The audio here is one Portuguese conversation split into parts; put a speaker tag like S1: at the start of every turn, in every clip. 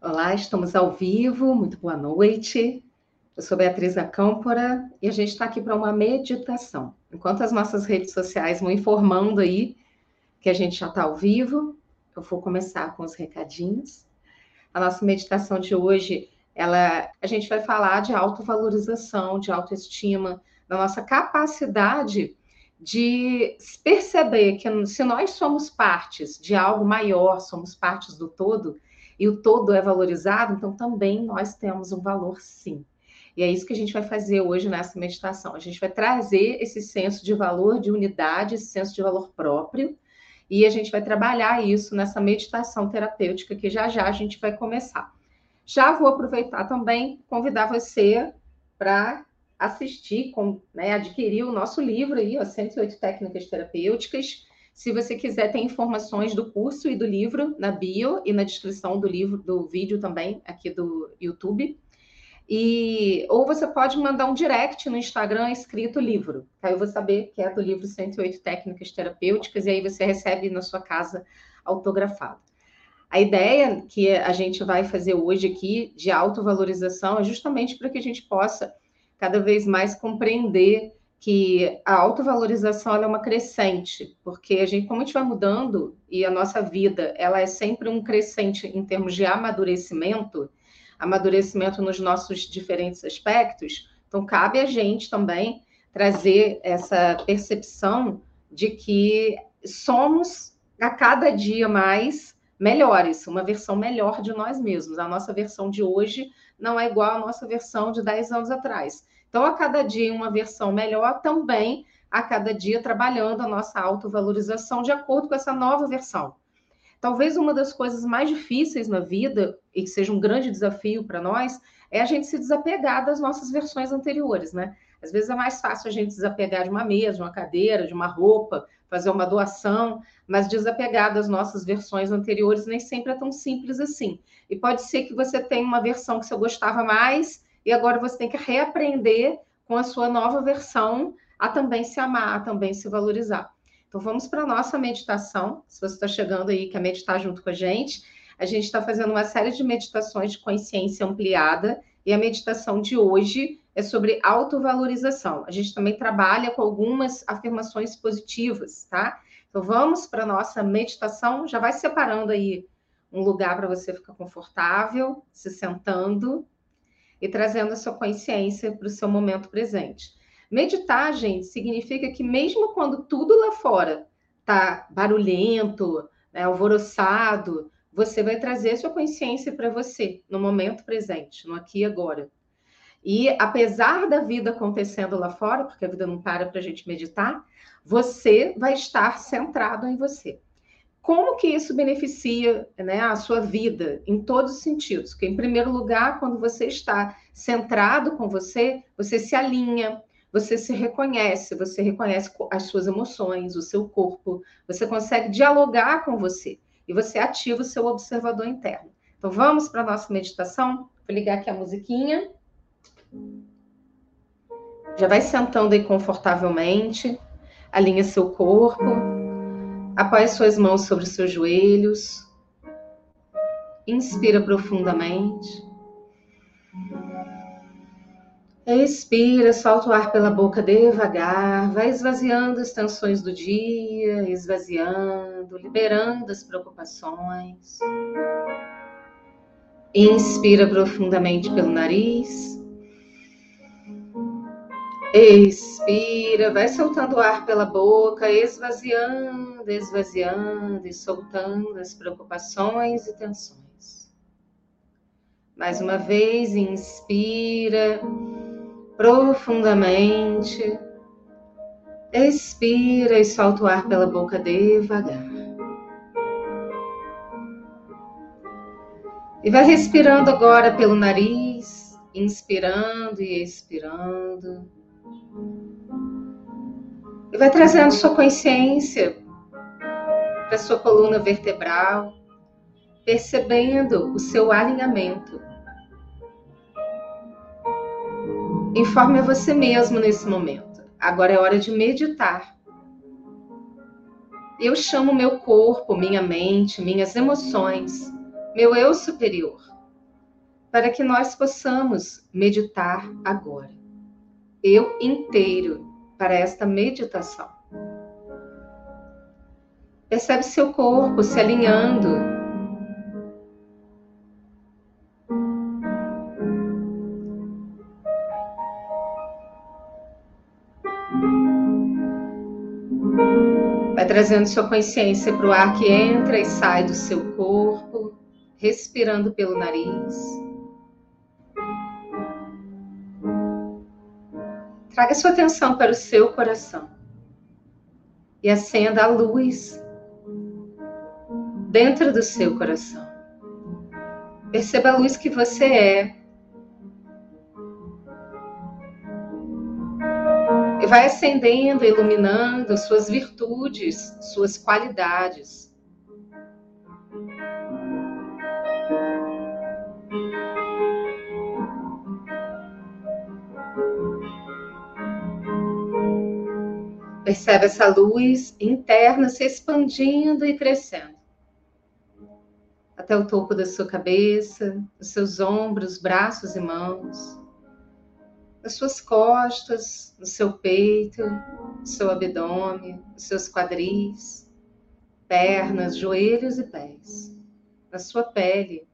S1: Olá, estamos ao vivo, muito boa noite. Eu sou Beatriz Acâmpora e a gente está aqui para uma meditação. Enquanto as nossas redes sociais vão informando aí que a gente já está ao vivo, eu vou começar com os recadinhos. A nossa meditação de hoje, ela, a gente vai falar de autovalorização, de autoestima, da nossa capacidade de perceber que se nós somos partes de algo maior, somos partes do todo, e o todo é valorizado, então também nós temos um valor sim. E é isso que a gente vai fazer hoje nessa meditação. A gente vai trazer esse senso de valor, de unidade, esse senso de valor próprio, e a gente vai trabalhar isso nessa meditação terapêutica que já já a gente vai começar. Já vou aproveitar também convidar você para assistir, com, né, adquirir o nosso livro aí, ó, 108 técnicas terapêuticas. Se você quiser, tem informações do curso e do livro na bio e na descrição do livro, do vídeo também, aqui do YouTube. E, ou você pode mandar um direct no Instagram escrito livro. Aí eu vou saber que é do livro 108 Técnicas Terapêuticas, e aí você recebe na sua casa autografado. A ideia que a gente vai fazer hoje aqui de autovalorização é justamente para que a gente possa cada vez mais compreender que a autovalorização é uma crescente, porque a gente, como a gente vai mudando e a nossa vida, ela é sempre um crescente em termos de amadurecimento, amadurecimento nos nossos diferentes aspectos, então cabe a gente também trazer essa percepção de que somos a cada dia mais melhores, uma versão melhor de nós mesmos. A nossa versão de hoje não é igual à nossa versão de 10 anos atrás. Então, a cada dia, uma versão melhor também, a cada dia, trabalhando a nossa autovalorização de acordo com essa nova versão. Talvez uma das coisas mais difíceis na vida, e que seja um grande desafio para nós, é a gente se desapegar das nossas versões anteriores, né? Às vezes é mais fácil a gente desapegar de uma mesa, de uma cadeira, de uma roupa, fazer uma doação, mas desapegar das nossas versões anteriores nem sempre é tão simples assim. E pode ser que você tenha uma versão que você gostava mais e agora você tem que reaprender com a sua nova versão a também se amar, a também se valorizar. Então vamos para a nossa meditação. Se você está chegando aí, quer meditar junto com a gente, a gente está fazendo uma série de meditações de consciência ampliada e a meditação de hoje é sobre autovalorização. A gente também trabalha com algumas afirmações positivas, tá? Então vamos para a nossa meditação. Já vai separando aí um lugar para você ficar confortável, se sentando e trazendo a sua consciência para o seu momento presente. Meditar, gente, significa que mesmo quando tudo lá fora está barulhento, né, alvoroçado, você vai trazer sua consciência para você, no momento presente, no aqui e agora. E apesar da vida acontecendo lá fora, porque a vida não para para a gente meditar, você vai estar centrado em você. Como que isso beneficia né, a sua vida em todos os sentidos? Porque, em primeiro lugar, quando você está centrado com você, você se alinha, você se reconhece, você reconhece as suas emoções, o seu corpo, você consegue dialogar com você e você ativa o seu observador interno. Então, vamos para a nossa meditação? Vou ligar aqui a musiquinha. Já vai sentando aí confortavelmente, alinha seu corpo. Apoie suas mãos sobre seus joelhos. Inspira profundamente. Expira, solta o ar pela boca devagar, vai esvaziando as tensões do dia, esvaziando, liberando as preocupações. Inspira profundamente pelo nariz. Expira, vai soltando o ar pela boca, esvaziando, esvaziando e soltando as preocupações e tensões. Mais uma vez, inspira profundamente. Expira e solta o ar pela boca devagar. E vai respirando agora pelo nariz, inspirando e expirando. E vai trazendo sua consciência para sua coluna vertebral, percebendo o seu alinhamento. Informe a você mesmo nesse momento. Agora é hora de meditar. Eu chamo meu corpo, minha mente, minhas emoções, meu eu superior, para que nós possamos meditar agora. Eu inteiro para esta meditação. Percebe seu corpo se alinhando Vai trazendo sua consciência para o ar que entra e sai do seu corpo, respirando pelo nariz. Traga sua atenção para o seu coração e acenda a luz dentro do seu coração. Perceba a luz que você é vai acendendo, iluminando suas virtudes, suas qualidades. Percebe essa luz interna se expandindo e crescendo até o topo da sua cabeça, os seus ombros, braços e mãos nas suas costas, no seu peito, seu abdômen, nos seus quadris, pernas, joelhos e pés, na sua pele.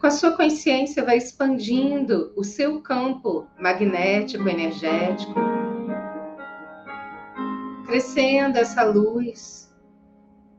S1: Com a sua consciência vai expandindo o seu campo magnético, energético, crescendo essa luz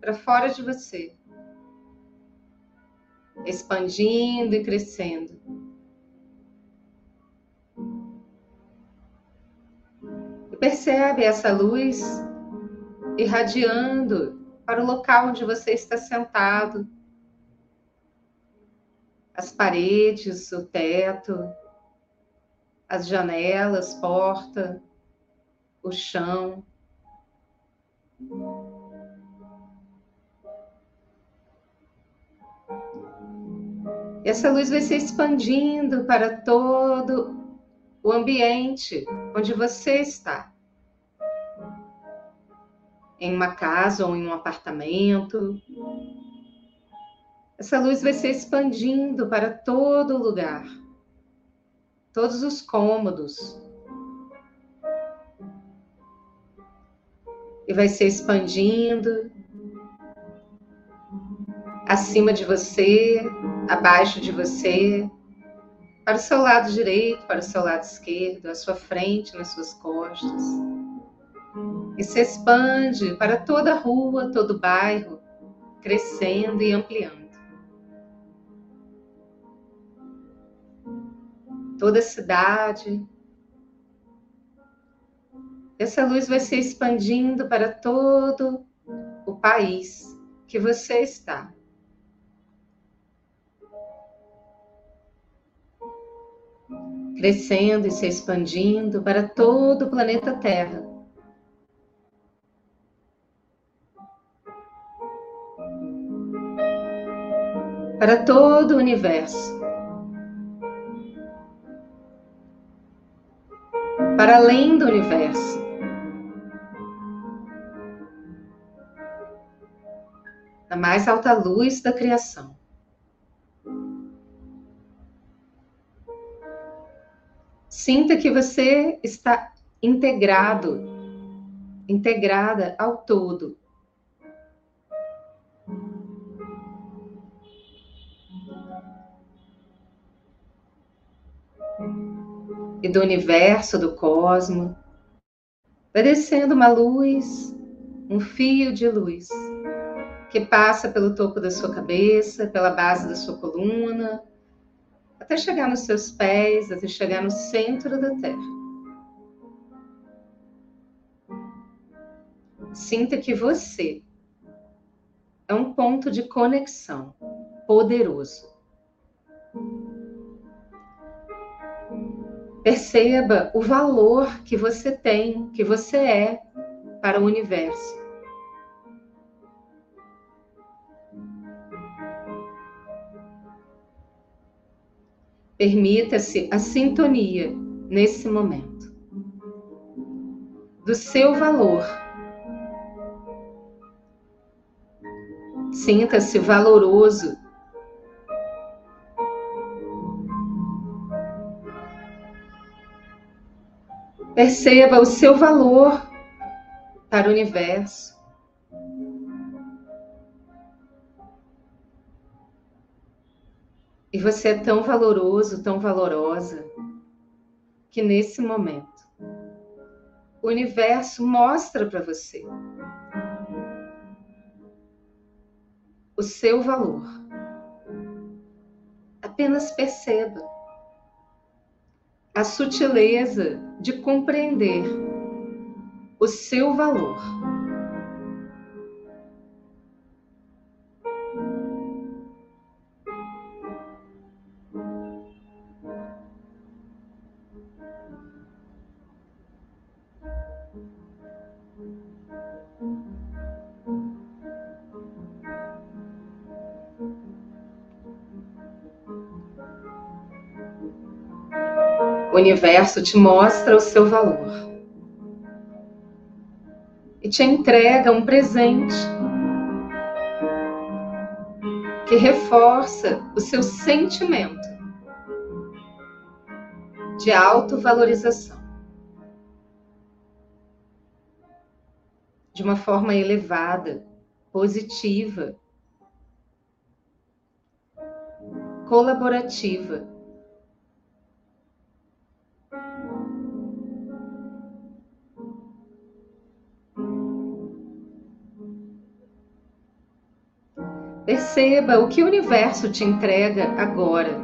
S1: para fora de você expandindo e crescendo. E percebe essa luz irradiando para o local onde você está sentado. As paredes, o teto, as janelas, porta, o chão. Essa luz vai se expandindo para todo o ambiente onde você está. Em uma casa ou em um apartamento. Essa luz vai se expandindo para todo lugar. Todos os cômodos. E vai se expandindo acima de você, abaixo de você, para o seu lado direito, para o seu lado esquerdo, à sua frente, nas suas costas. E se expande para toda a rua, todo o bairro, crescendo e ampliando. Toda a cidade. Essa luz vai se expandindo para todo o país que você está. crescendo e se expandindo para todo o planeta Terra. Para todo o universo. Para além do universo. Na mais alta luz da criação. Sinta que você está integrado, integrada ao todo. E do universo, do cosmo, vai descendo uma luz, um fio de luz, que passa pelo topo da sua cabeça, pela base da sua coluna, até chegar nos seus pés, até chegar no centro da Terra. Sinta que você é um ponto de conexão poderoso. Perceba o valor que você tem, que você é para o universo. Permita-se a sintonia nesse momento do seu valor, Sinta-se valoroso. Perceba o seu valor para o universo. E você é tão valoroso, tão valorosa, que nesse momento o universo mostra para você o seu valor. Apenas perceba a sutileza de compreender o seu valor. O universo te mostra o seu valor e te entrega um presente que reforça o seu sentimento de autovalorização. De uma forma elevada, positiva, colaborativa Perceba o que o universo te entrega agora.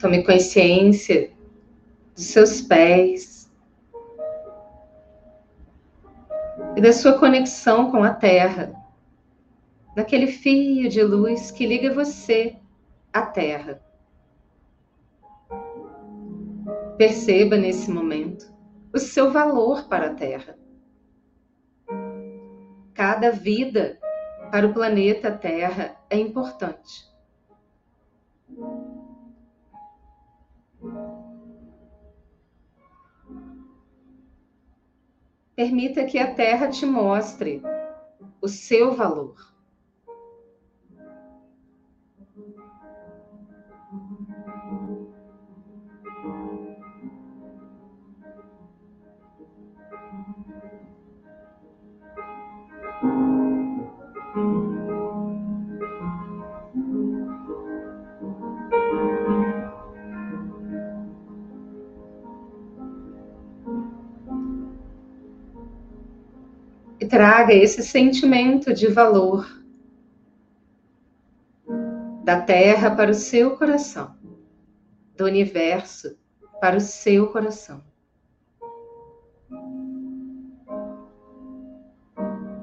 S1: Tome consciência dos seus pés e da sua conexão com a Terra, naquele fio de luz que liga você à Terra. Perceba nesse momento o seu valor para a Terra. Cada vida para o planeta Terra é importante. Permita que a Terra te mostre o seu valor. Traga esse sentimento de valor da Terra para o seu coração, do universo para o seu coração.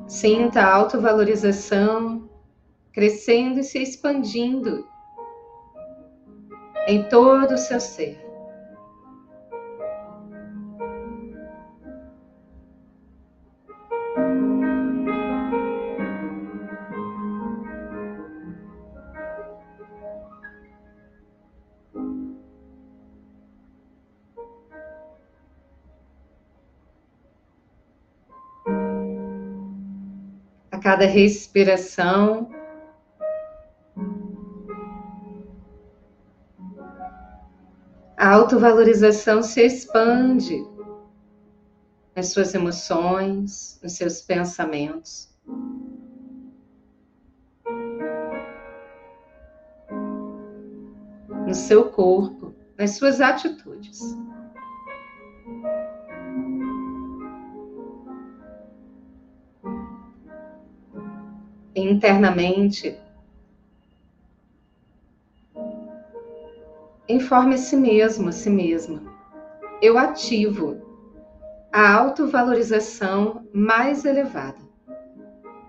S1: Sinta a autovalorização crescendo e se expandindo em todo o seu ser. A cada respiração. A autovalorização se expande nas suas emoções, nos seus pensamentos. No seu corpo, nas suas atitudes. Internamente, informe a si mesmo, a si mesma. Eu ativo a autovalorização mais elevada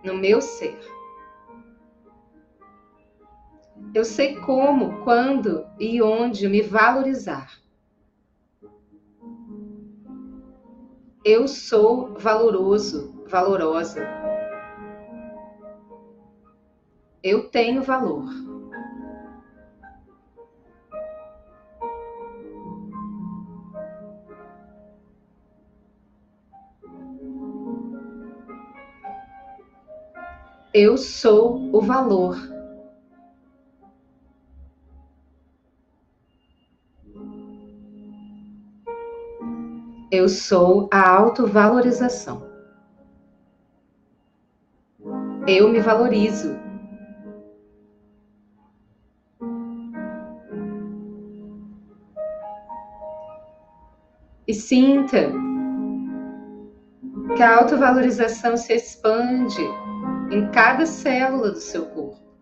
S1: no meu ser. Eu sei como, quando e onde me valorizar. Eu sou valoroso, valorosa. Eu tenho valor. Eu sou o valor. Eu sou a autovalorização. Eu me valorizo. E sinta que a autovalorização se expande em cada célula do seu corpo,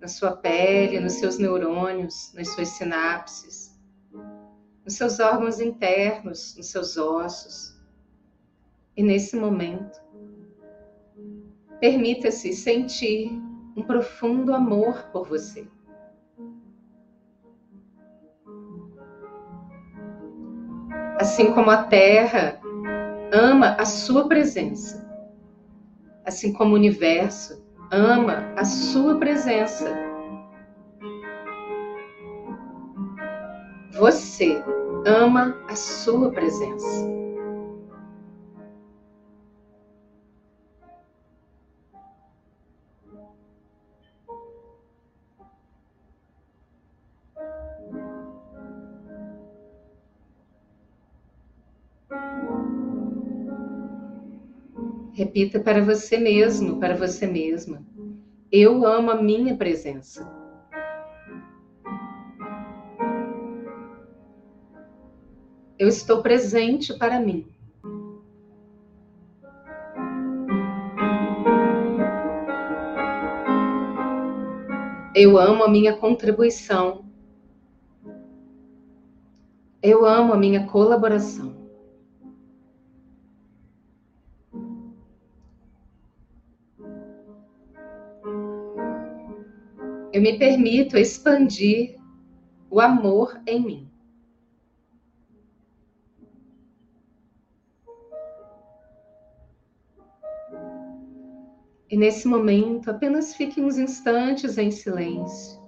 S1: na sua pele, nos seus neurônios, nas suas sinapses, nos seus órgãos internos, nos seus ossos. E nesse momento, permita-se sentir um profundo amor por você. Assim como a Terra ama a sua presença, assim como o universo ama a sua presença. Você ama a sua presença. Repita para você mesmo, para você mesma. Eu amo a minha presença. Eu estou presente para mim. Eu amo a minha contribuição. Eu amo a minha colaboração. Eu me permito expandir o amor em mim. E nesse momento, apenas fique uns instantes em silêncio,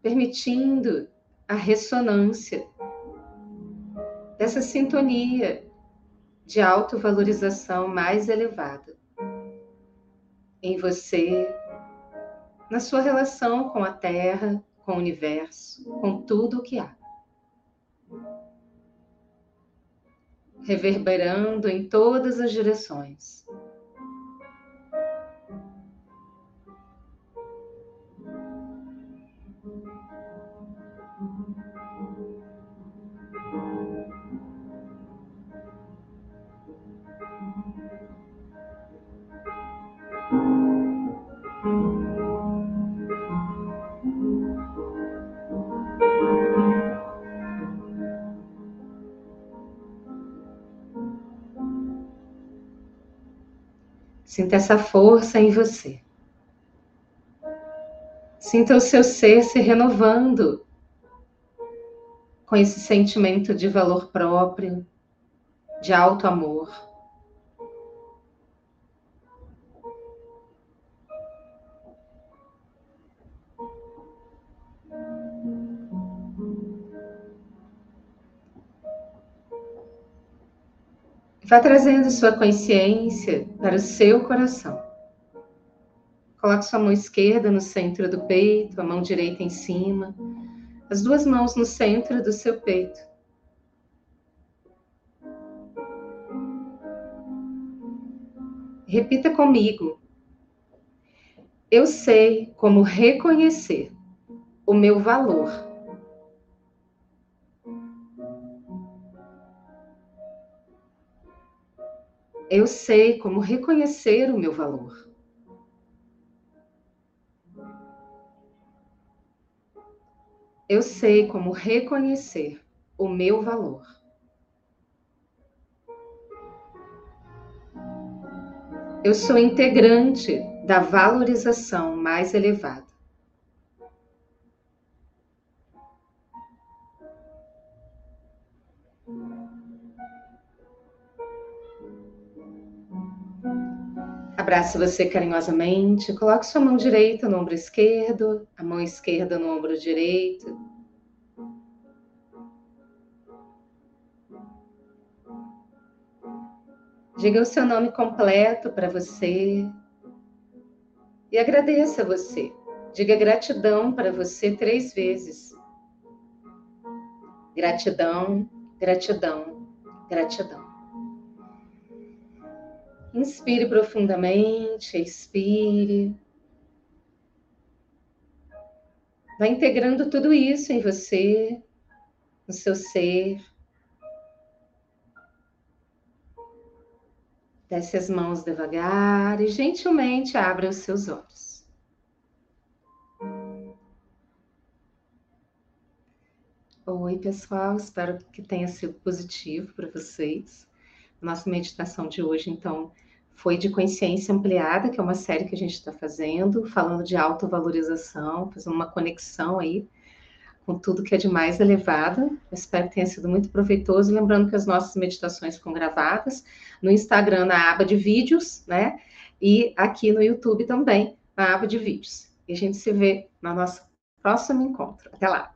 S1: permitindo a ressonância dessa sintonia de autovalorização mais elevada em você, na sua relação com a Terra, com o universo, com tudo o que há. Reverberando em todas as direções. Sinta essa força em você. Sinta o seu ser se renovando com esse sentimento de valor próprio, de alto amor. Vá trazendo sua consciência para o seu coração. Coloque sua mão esquerda no centro do peito, a mão direita em cima, as duas mãos no centro do seu peito. Repita comigo. Eu sei como reconhecer o meu valor eu sei como reconhecer o meu valor. Eu sei como reconhecer o meu valor. Eu sou integrante da valorização mais elevada. Abrace você carinhosamente. Coloque sua mão direita no ombro esquerdo, a mão esquerda no ombro direito. Diga o seu nome completo para você e agradeça a você. Diga gratidão para você três vezes. Gratidão, gratidão, gratidão. Inspire profundamente, expire. Vai integrando tudo isso em você, no seu ser. Desce as mãos devagar e gentilmente abra os seus olhos. Oi, pessoal, espero que tenha sido positivo para vocês. Nossa meditação de hoje, então, foi de consciência ampliada, que é uma série que a gente está fazendo, falando de autovalorização, fazendo uma conexão aí com tudo que é de mais elevado. Eu espero que tenha sido muito proveitoso. Lembrando que as nossas meditações ficam gravadas no Instagram, na aba de vídeos, né? E aqui no YouTube também, na aba de vídeos. E a gente se vê no nosso próximo encontro. Até lá!